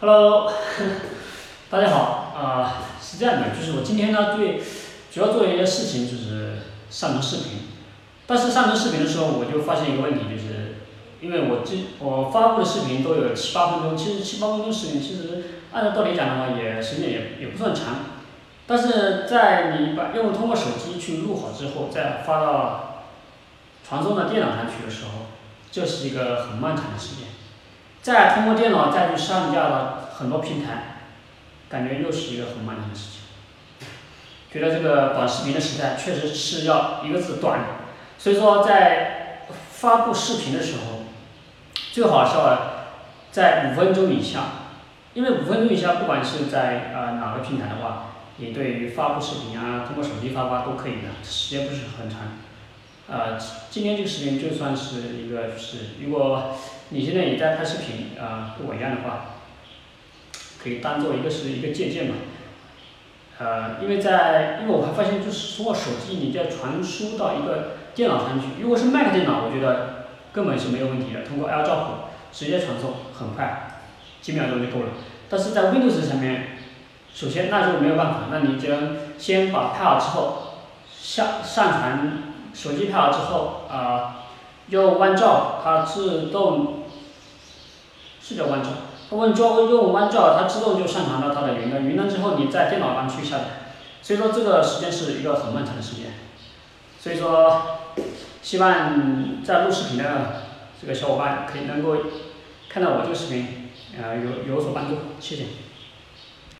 Hello，大家好，啊、是这样的，就是我今天呢对主要做一件事情就是上传视频，但是上传视频的时候我就发现一个问题，就是因为我这我发布的视频都有七八分钟，其实七八分钟视频其实按照道理讲的话也时间也也不算长，但是在你把用户通过手机去录好之后，再发到传送到电脑上去的时候，这是一个很漫长的时间。再通过电脑再去上架了很多平台，感觉又是一个很漫长的事情。觉得这个短视频的时代确实是要一个字短，所以说在发布视频的时候，最好是要在五分钟以下，因为五分钟以下不管是在呃哪个平台的话，你对于发布视频啊，通过手机发发都可以的，时间不是很长。呃，今天这个视频就算是一个就是，如果你现在也在拍视频啊、跟我一样的话，可以当做一个是一个借鉴嘛。呃，因为在因为我还发现就是通过手机你再传输到一个电脑上去，如果是 Mac 电脑，我觉得根本是没有问题的，通过 AirDrop 直接传送很快，几秒钟就够了。但是在 Windows 上面，首先那就没有办法，那你只能先把拍好之后，上上传手机拍好之后啊、用 OneDrive 它自动是叫 OneDrive，它 OneDrive 用 OneDrive 它自动就上传到它的云端，云端之后你在电脑上去下载，所以说这个时间是一个很漫长的时间，所以说希望在录视频的这个小伙伴可以能够看到我这个视频，呃有有所帮助，谢谢。